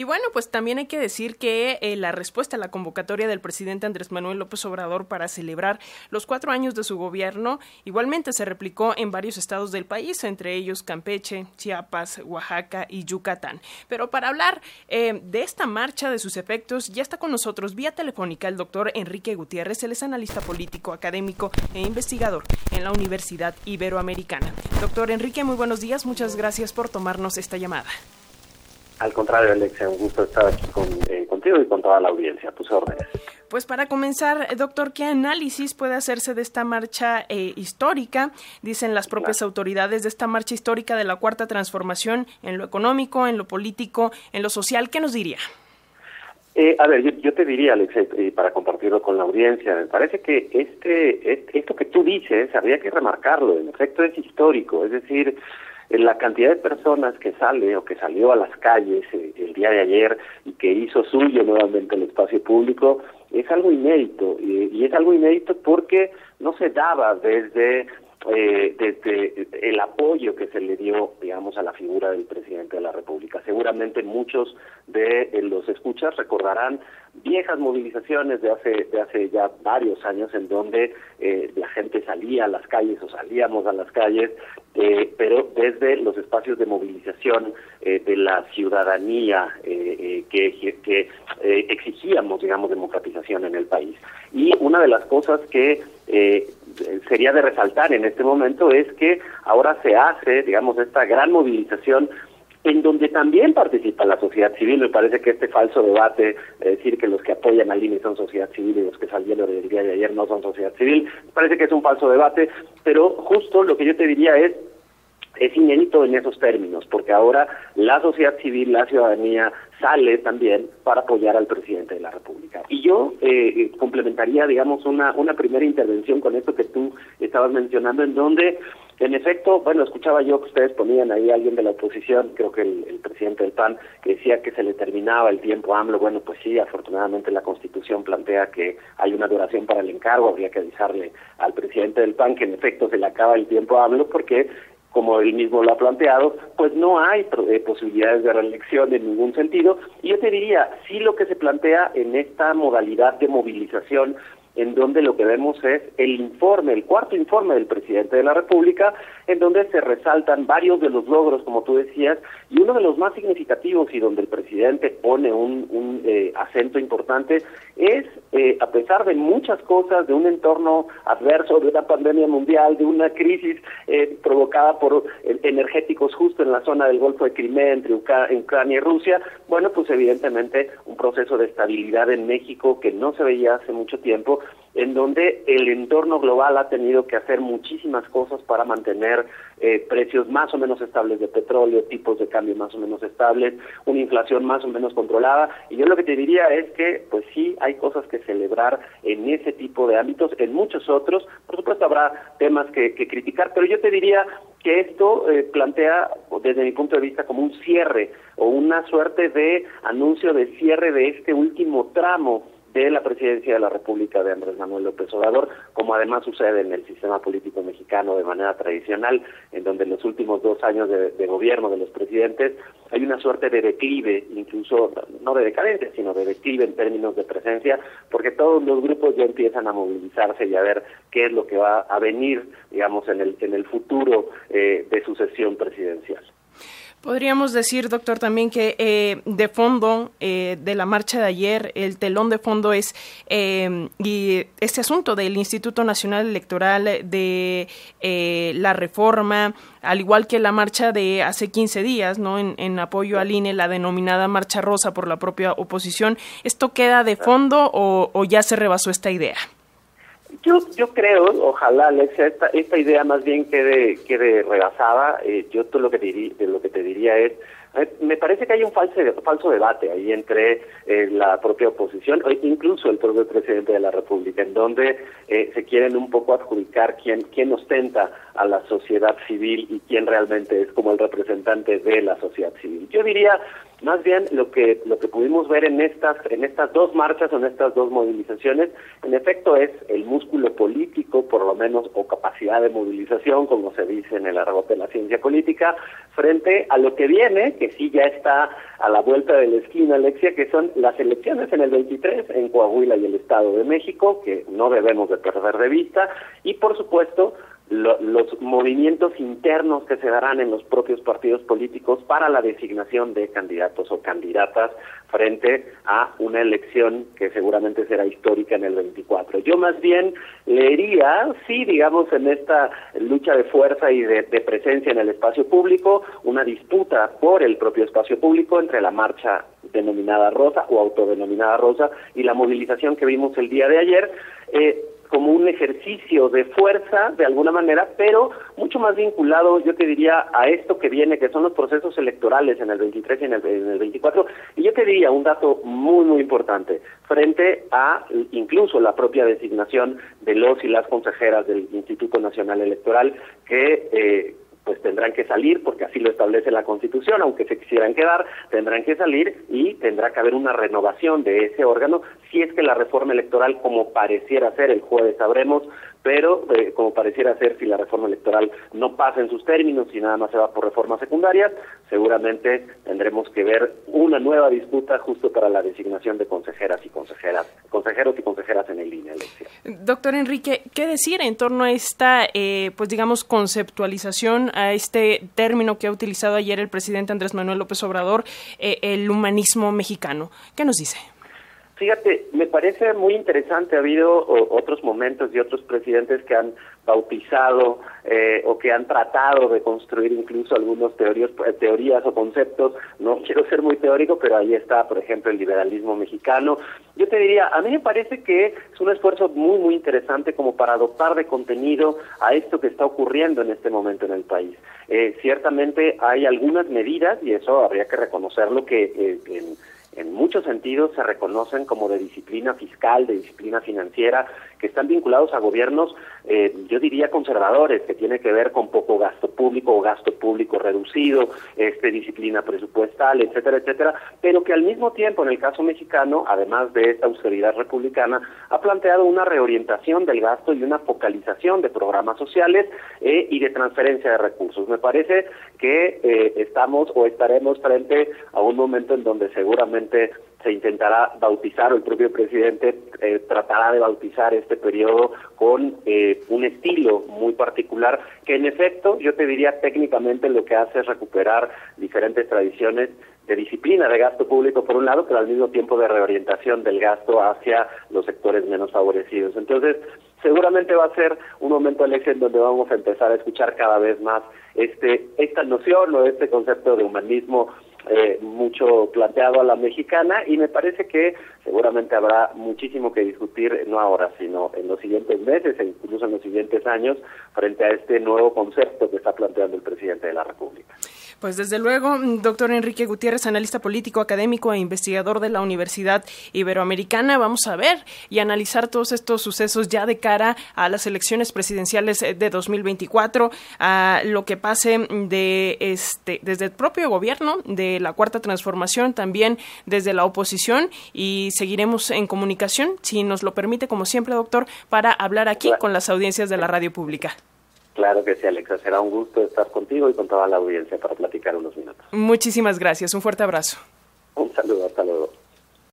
Y bueno, pues también hay que decir que eh, la respuesta a la convocatoria del presidente Andrés Manuel López Obrador para celebrar los cuatro años de su gobierno igualmente se replicó en varios estados del país, entre ellos Campeche, Chiapas, Oaxaca y Yucatán. Pero para hablar eh, de esta marcha, de sus efectos, ya está con nosotros vía telefónica el doctor Enrique Gutiérrez, él es analista político, académico e investigador en la Universidad Iberoamericana. Doctor Enrique, muy buenos días, muchas gracias por tomarnos esta llamada. Al contrario, Alexia, un gusto estar aquí eh, contigo y con toda la audiencia. Tus órdenes. Pues para comenzar, doctor, ¿qué análisis puede hacerse de esta marcha eh, histórica? Dicen las propias autoridades de esta marcha histórica de la cuarta transformación en lo económico, en lo político, en lo social. ¿Qué nos diría? Eh, a ver, yo, te diría, Alexia, para compartirlo con la audiencia, me parece que este, esto que tú dices habría que remarcarlo. En efecto, es histórico. Es decir, la cantidad de personas que sale o que salió a las calles eh, el día de ayer y que hizo suyo nuevamente el espacio público es algo inédito y, es algo inédito porque no se daba desde eh, desde el apoyo que se le dio, digamos, a la figura del presidente de la República. Seguramente muchos de los escuchas recordarán viejas movilizaciones de hace de hace ya varios años en donde eh, la gente salía a las calles o salíamos a las calles eh, pero desde los espacios de movilización eh, de la ciudadanía que, que exigíamos digamos democratización en el país y una de las cosas que sería de resaltar en este momento es que ahora se hace digamos esta gran movilización en donde también participa la sociedad civil. Me parece que este falso debate, de decir que los que apoyan al INE son sociedad civil y los que salieron el día de ayer no son sociedad civil, parece que es un falso debate, pero justo lo que yo te diría es es inédito en esos términos, porque ahora la sociedad civil, la ciudadanía, sale también para apoyar al presidente de la República. Y yo eh, complementaría, digamos, una, una primera intervención con esto que tú estabas mencionando, en donde en efecto, bueno, escuchaba yo que ustedes ponían ahí a alguien de la oposición, creo que el, presidente del PAN, que decía que se le terminaba el tiempo a AMLO. Bueno, pues sí, afortunadamente la Constitución plantea que hay una duración para el encargo. Habría que avisarle al presidente del PAN que en efecto se le acaba el tiempo a AMLO porque como él mismo lo ha planteado, pues no hay eh, posibilidades de reelección en ningún sentido. Y yo te diría, sí lo que se plantea en esta modalidad de movilización en donde lo que vemos es el informe, el cuarto informe del presidente de la República, en donde se resaltan varios de los logros, como tú decías, y uno de los más significativos y donde el presidente pone un, eh, acento importante es, eh, a pesar de muchas cosas, de un entorno adverso, de una pandemia mundial, de una crisis eh, provocada por energéticos justo en la zona del Golfo de Crimea entre Ucrania y Rusia, bueno, pues evidentemente un proceso de estabilidad en México que no se veía hace mucho tiempo en donde el entorno global ha tenido que hacer muchísimas cosas para mantener eh, precios más o menos estables de petróleo, tipos de cambio más o menos estables, una inflación más o menos controlada. Y yo lo que te diría es que, pues sí, hay cosas que celebrar en ese tipo de ámbitos, en muchos otros. Por supuesto, habrá temas que, criticar, pero yo te diría que esto eh, plantea, desde mi punto de vista, como un cierre o una suerte de anuncio de cierre de este último tramo de la presidencia de la República de Andrés Manuel López Obrador, como además sucede en el sistema político mexicano de manera tradicional, en donde en los últimos dos años de, gobierno de los presidentes hay una suerte de declive, incluso no de decadencia, sino de declive en términos de presencia, porque todos los grupos ya empiezan a movilizarse y a ver qué es lo que va a venir, digamos, en el, en el futuro eh, de sucesión presidencial. Podríamos decir, doctor, también que eh, de fondo eh, de la marcha de ayer, el telón de fondo es eh, y este asunto del Instituto Nacional Electoral, de la reforma, al igual que la marcha de hace 15 días, ¿no? En, en, apoyo al INE, la denominada Marcha Rosa por la propia oposición. ¿Esto queda de fondo o, o ya se rebasó esta idea? Yo, yo creo, ojalá, Alexa, esta, esta idea más bien quede, quede rebasada. Eh, yo todo lo que, diría, de lo que te diría es, me parece que hay un falso, falso debate ahí entre eh, la propia oposición, o incluso el propio presidente de la República, en donde se quieren un poco adjudicar quién, quién ostenta a la sociedad civil y quién realmente es como el representante de la sociedad civil. Yo diría Más bien lo que lo que pudimos ver en estas en estas dos marchas, en estas dos movilizaciones, en efecto es el músculo político, por lo menos, o capacidad de movilización, como se dice en el argot de la ciencia política, frente a lo que viene, que sí ya está a la vuelta de la esquina, Alexia, que son las elecciones en el 23 en Coahuila y el Estado de México, que no debemos de perder de vista, y por supuesto los movimientos internos que se darán en los propios partidos políticos para la designación de candidatos o candidatas frente a una elección que seguramente será histórica en el 24. Yo más bien leería, sí, digamos, en esta lucha de fuerza y de, de presencia en el espacio público, una disputa por el propio espacio público entre la marcha denominada rosa o autodenominada rosa y la movilización que vimos el día de ayer. Eh, como un ejercicio de fuerza, de alguna manera, pero mucho más vinculado, yo te diría, a esto que viene, que son los procesos electorales en el 23 y en el, en el 24. Y yo te diría un dato muy, muy importante, frente a incluso la propia designación de los y las consejeras del Instituto Nacional Electoral, que... Eh, pues tendrán que salir, porque así lo establece la Constitución, aunque se quisieran quedar, tendrán que salir y tendrá que haber una renovación de ese órgano, si es que la reforma electoral, como pareciera ser, el jueves sabremos, pero eh, como pareciera ser, si la reforma electoral no pasa en sus términos y nada más se va por reformas secundarias, seguramente tendremos que ver una nueva disputa justo para la designación de consejeras y consejeras, consejeros y consejeras en el elección. Doctor Enrique, ¿qué decir en torno a esta, eh, pues digamos, conceptualización, a este término que ha utilizado ayer el presidente Andrés Manuel López Obrador, eh, el humanismo mexicano? ¿Qué nos dice? Fíjate, me parece muy interesante, ha habido otros momentos y otros presidentes que han bautizado eh, o que han tratado de construir incluso algunos teorías, eh, teorías o conceptos, no quiero ser muy teórico, pero ahí está, por ejemplo, el liberalismo mexicano. Yo te diría, a mí me parece que es un esfuerzo muy, muy interesante como para adoptar de contenido a esto que está ocurriendo en este momento en el país. Eh, ciertamente hay algunas medidas, y eso habría que reconocerlo, que en en muchos sentidos se reconocen como de disciplina fiscal, de disciplina financiera, que están vinculados a gobiernos, eh, yo diría conservadores, que tiene que ver con poco gasto público o gasto público reducido, este disciplina presupuestal, etcétera, etcétera, pero que al mismo tiempo, en el caso mexicano, además de esta austeridad republicana, ha planteado una reorientación del gasto y una focalización de programas sociales eh, y de transferencia de recursos. Me parece que eh, estamos o estaremos frente a un momento en donde seguramente se intentará bautizar, o el propio presidente eh, tratará de bautizar este periodo con eh, un estilo muy particular, que en efecto yo te diría técnicamente lo que hace es recuperar diferentes tradiciones de disciplina de gasto público por un lado, pero al mismo tiempo de reorientación del gasto hacia los sectores menos favorecidos. Entonces, seguramente va a ser un momento, Alex, en donde vamos a empezar a escuchar cada vez más este esta noción o este concepto de humanismo eh, mucho planteado a la mexicana y me parece que seguramente habrá muchísimo que discutir, no ahora, sino en los siguientes meses e incluso en los siguientes años frente a este nuevo concepto que está planteando el presidente de la República. Pues desde luego, doctor Enrique Gutiérrez, analista político, académico e investigador de la Universidad Iberoamericana, vamos a ver y analizar todos estos sucesos ya de cara a las elecciones presidenciales de 2024, a lo que pase de este desde el propio gobierno de la cuarta transformación, también desde la oposición y seguiremos en comunicación, si nos lo permite, como siempre, doctor, para hablar aquí con las audiencias de la radio pública. Claro que sí, Alexa. Será un gusto estar contigo y con toda la audiencia para platicar unos minutos. Muchísimas gracias. Un fuerte abrazo. Un saludo. Hasta luego.